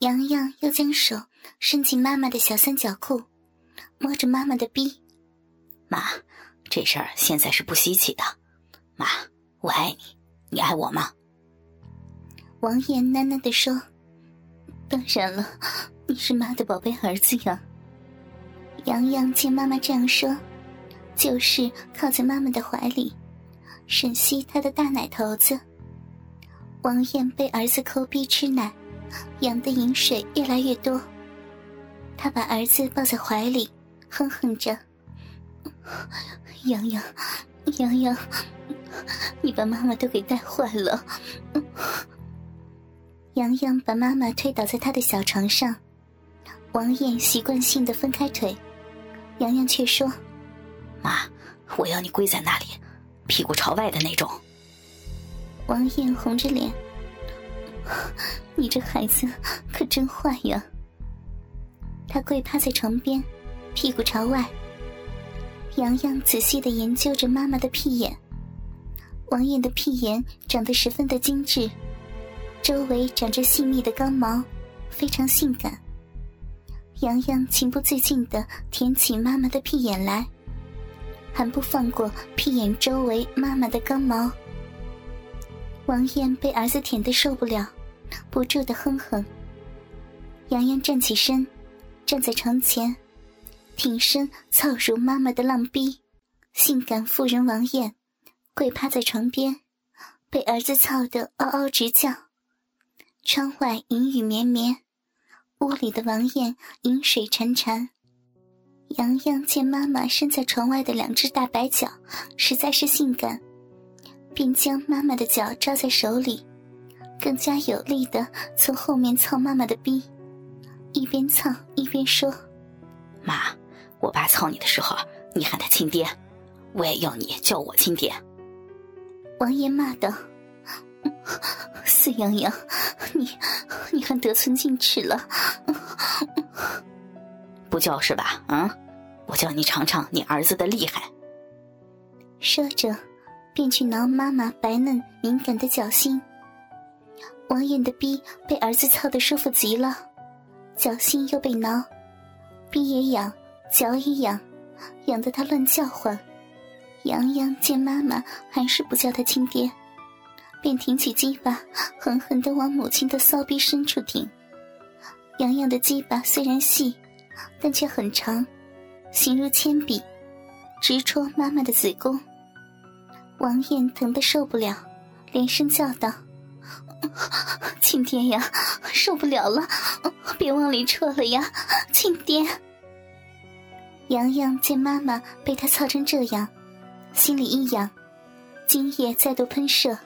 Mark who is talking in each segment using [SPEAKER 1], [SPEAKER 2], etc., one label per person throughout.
[SPEAKER 1] 洋洋又将手伸进妈妈的小三角裤，摸着妈妈的逼。
[SPEAKER 2] 妈，这事儿现在是不稀奇的。妈，我爱你，你爱我吗？
[SPEAKER 1] 王艳喃喃地说：“当然了，你是妈的宝贝儿子呀。”洋洋见妈妈这样说，就是靠在妈妈的怀里，吮吸她的大奶头子。王艳被儿子抠逼吃奶，养的饮水越来越多。他把儿子抱在怀里，哼哼着：“洋洋，洋洋，你把妈妈都给带坏了。”洋洋把妈妈推倒在他的小床上，王艳习惯性的分开腿，洋洋却说：“
[SPEAKER 2] 妈，我要你跪在那里，屁股朝外的那种。”
[SPEAKER 1] 王艳红着脸：“ 你这孩子可真坏呀！”他跪趴在床边，屁股朝外。洋洋仔细的研究着妈妈的屁眼。王艳的屁眼长得十分的精致，周围长着细密的刚毛，非常性感。洋洋情不自禁的舔起妈妈的屁眼来，还不放过屁眼周围妈妈的刚毛。王艳被儿子舔得受不了，不住的哼哼。洋洋站起身，站在床前，挺身操入妈妈的浪逼，性感妇人王艳跪趴在床边，被儿子操得嗷嗷直叫。窗外阴雨绵绵，屋里的王艳饮水潺潺。洋洋见妈妈伸在床外的两只大白脚，实在是性感。便将妈妈的脚抓在手里，更加有力的从后面操妈妈的逼，一边操一边说：“
[SPEAKER 2] 妈，我爸操你的时候，你喊他亲爹，我也要你叫我亲爹。”
[SPEAKER 1] 王爷骂道：“死洋洋，你你还得寸进尺了？
[SPEAKER 2] 不叫是吧？啊，我叫你尝尝你儿子的厉害。”
[SPEAKER 1] 说着。便去挠妈妈白嫩敏感的脚心。王艳的逼被儿子操得舒服极了，脚心又被挠，逼也痒，脚也痒，痒得他乱叫唤。洋洋见妈妈还是不叫他亲爹，便挺起鸡巴，狠狠地往母亲的骚逼深处顶。洋洋的鸡巴虽然细，但却很长，形如铅笔，直戳妈妈的子宫。王艳疼得受不了，连声叫道：“亲爹呀，受不了了，别往里戳了呀，亲爹！”洋洋见妈妈被他操成这样，心里一痒，精液再度喷射。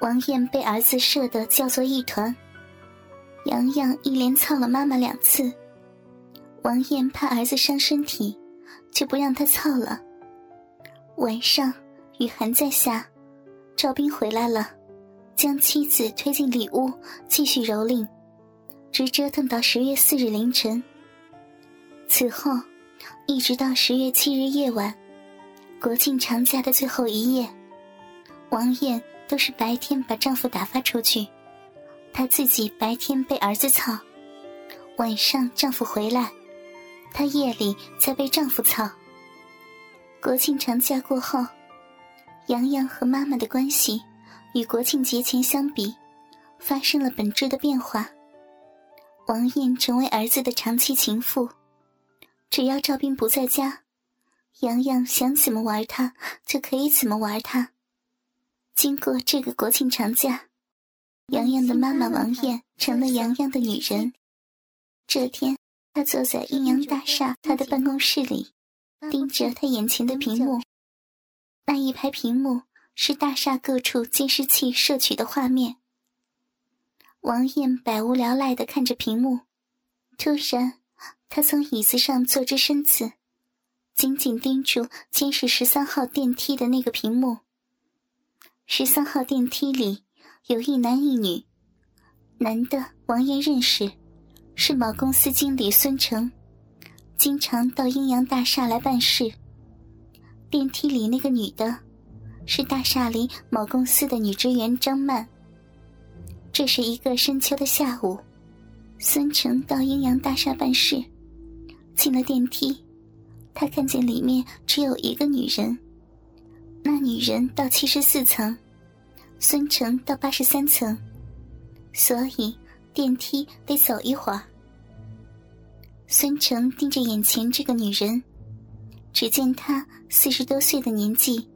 [SPEAKER 1] 王艳被儿子射得叫做一团。洋洋一连操了妈妈两次，王艳怕儿子伤身体，就不让他操了。晚上。雨还在下，赵斌回来了，将妻子推进里屋，继续蹂躏，直折腾到十月四日凌晨。此后，一直到十月七日夜晚，国庆长假的最后一夜，王艳都是白天把丈夫打发出去，她自己白天被儿子操，晚上丈夫回来，她夜里才被丈夫操。国庆长假过后。洋洋和妈妈的关系，与国庆节前相比，发生了本质的变化。王艳成为儿子的长期情妇，只要赵斌不在家，洋洋想怎么玩他就可以怎么玩他。经过这个国庆长假，洋洋的妈妈王艳成了洋洋的女人。这天，她坐在阴阳大厦她的办公室里，盯着她眼前的屏幕。那一排屏幕是大厦各处监视器摄取的画面。王艳百无聊赖的看着屏幕，突然，她从椅子上坐直身子，紧紧盯住监视十三号电梯的那个屏幕。十三号电梯里有一男一女，男的王艳认识，是某公司经理孙成，经常到阴阳大厦来办事。电梯里那个女的，是大厦里某公司的女职员张曼。这是一个深秋的下午，孙成到阴阳大厦办事，进了电梯，他看见里面只有一个女人。那女人到七十四层，孙成到八十三层，所以电梯得走一会儿。孙成盯着眼前这个女人，只见她四十多岁的年纪，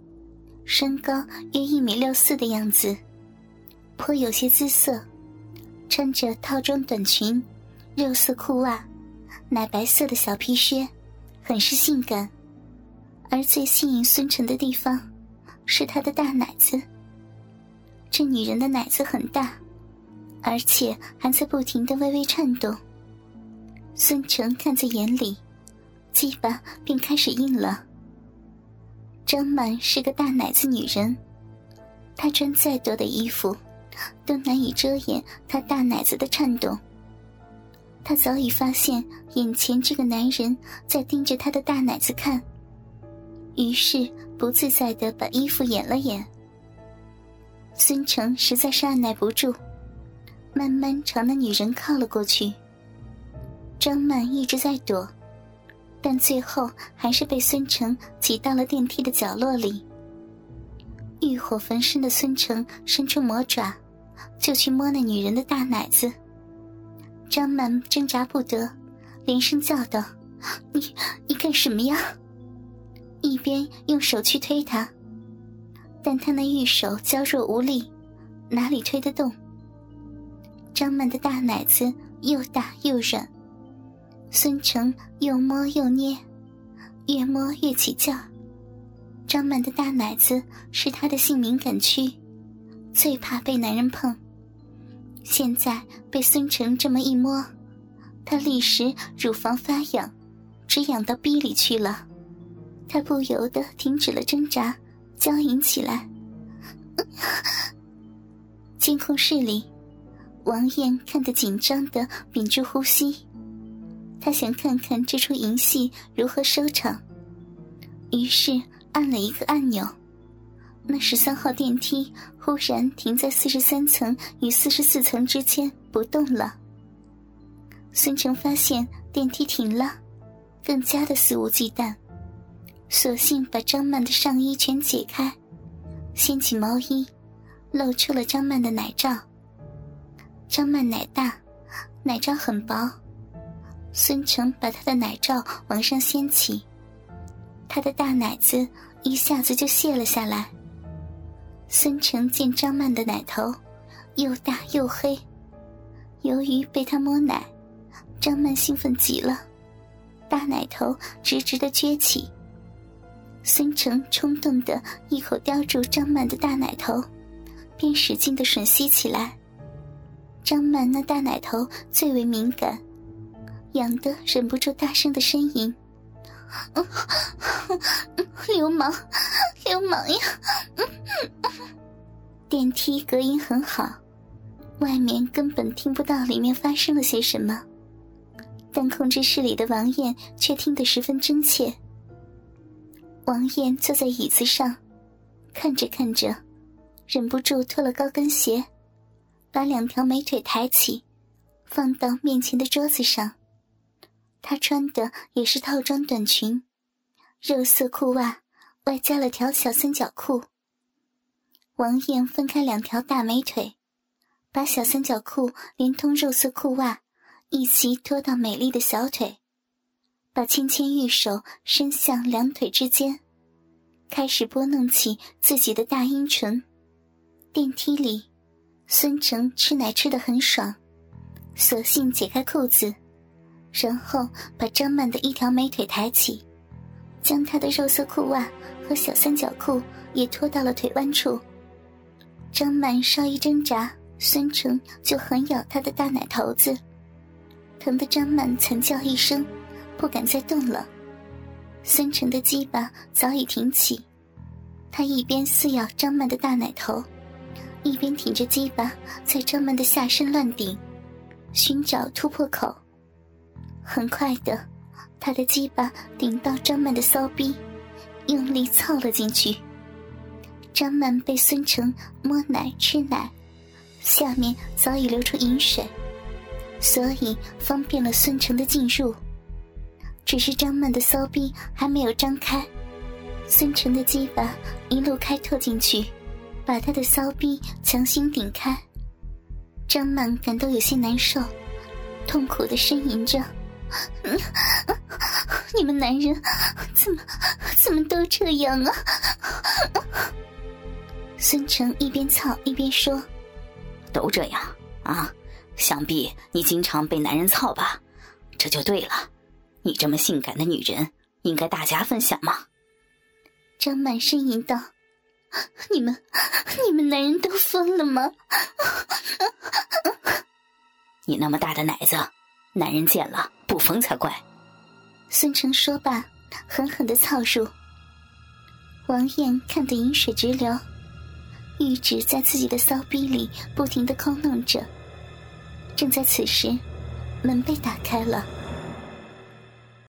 [SPEAKER 1] 身高约一米六四的样子，颇有些姿色。穿着套装短裙、肉色裤袜、奶白色的小皮靴，很是性感。而最吸引孙成的地方，是她的大奶子。这女人的奶子很大，而且还在不停的微微颤动。孙成看在眼里，鸡巴便开始硬了。张曼是个大奶子女人，她穿再多的衣服。都难以遮掩他大奶子的颤动。他早已发现眼前这个男人在盯着他的大奶子看，于是不自在的把衣服掩了掩。孙成实在是按耐不住，慢慢朝那女人靠了过去。张曼一直在躲，但最后还是被孙成挤到了电梯的角落里。欲火焚身的孙成伸出魔爪。就去摸那女人的大奶子。张曼挣扎不得，连声叫道：“你你干什么呀？”一边用手去推她，但她那玉手娇弱无力，哪里推得动？张曼的大奶子又大又软，孙成又摸又捏，越摸越起劲。张曼的大奶子是他的性敏感区。最怕被男人碰，现在被孙成这么一摸，他立时乳房发痒，直痒到逼里去了。他不由得停止了挣扎，娇吟起来。监控室里，王艳看得紧张的屏住呼吸，他想看看这出淫戏如何收场，于是按了一个按钮。那十三号电梯忽然停在四十三层与四十四层之间不动了。孙成发现电梯停了，更加的肆无忌惮，索性把张曼的上衣全解开，掀起毛衣，露出了张曼的奶罩。张曼奶大，奶罩很薄，孙成把她的奶罩往上掀起，她的大奶子一下子就卸了下来。孙成见张曼的奶头又大又黑，由于被他摸奶，张曼兴奋极了，大奶头直直的撅起。孙成冲动的一口叼住张曼的大奶头，便使劲的吮吸起来。张曼那大奶头最为敏感，痒得忍不住大声的呻吟：“流氓，流氓呀！”电梯隔音很好，外面根本听不到里面发生了些什么，但控制室里的王艳却听得十分真切。王艳坐在椅子上，看着看着，忍不住脱了高跟鞋，把两条美腿抬起，放到面前的桌子上。她穿的也是套装短裙，肉色裤袜，外加了条小三角裤。王艳分开两条大美腿，把小三角裤连同肉色裤袜一起拖到美丽的小腿，把纤纤玉手伸向两腿之间，开始拨弄起自己的大阴唇。电梯里，孙成吃奶吃的很爽，索性解开裤子，然后把张曼的一条美腿抬起，将她的肉色裤袜和小三角裤也拖到了腿弯处。张曼稍一挣扎，孙成就狠咬她的大奶头子，疼得张曼惨叫一声，不敢再动了。孙成的鸡巴早已挺起，他一边撕咬张曼的大奶头，一边挺着鸡巴在张曼的下身乱顶，寻找突破口。很快的，他的鸡巴顶到张曼的骚逼，用力操了进去。张曼被孙成摸奶吃奶，下面早已流出饮水，所以方便了孙成的进入。只是张曼的骚逼还没有张开，孙成的鸡巴一路开拓进去，把他的骚逼强行顶开。张曼感到有些难受，痛苦的呻吟着：“ 你们男人怎么怎么都这样啊？”孙成一边操一边说：“
[SPEAKER 2] 都这样啊？想必你经常被男人操吧？这就对了。”你这么性感的女人，应该大家分享吗？
[SPEAKER 1] 张满呻吟道：“你们，你们男人都疯了吗？
[SPEAKER 2] 你那么大的奶子，男人见了不疯才怪。”
[SPEAKER 1] 孙成说罢，狠狠的操入。王艳看得饮水直流，一直在自己的骚逼里不停的抠弄着。正在此时，门被打开了。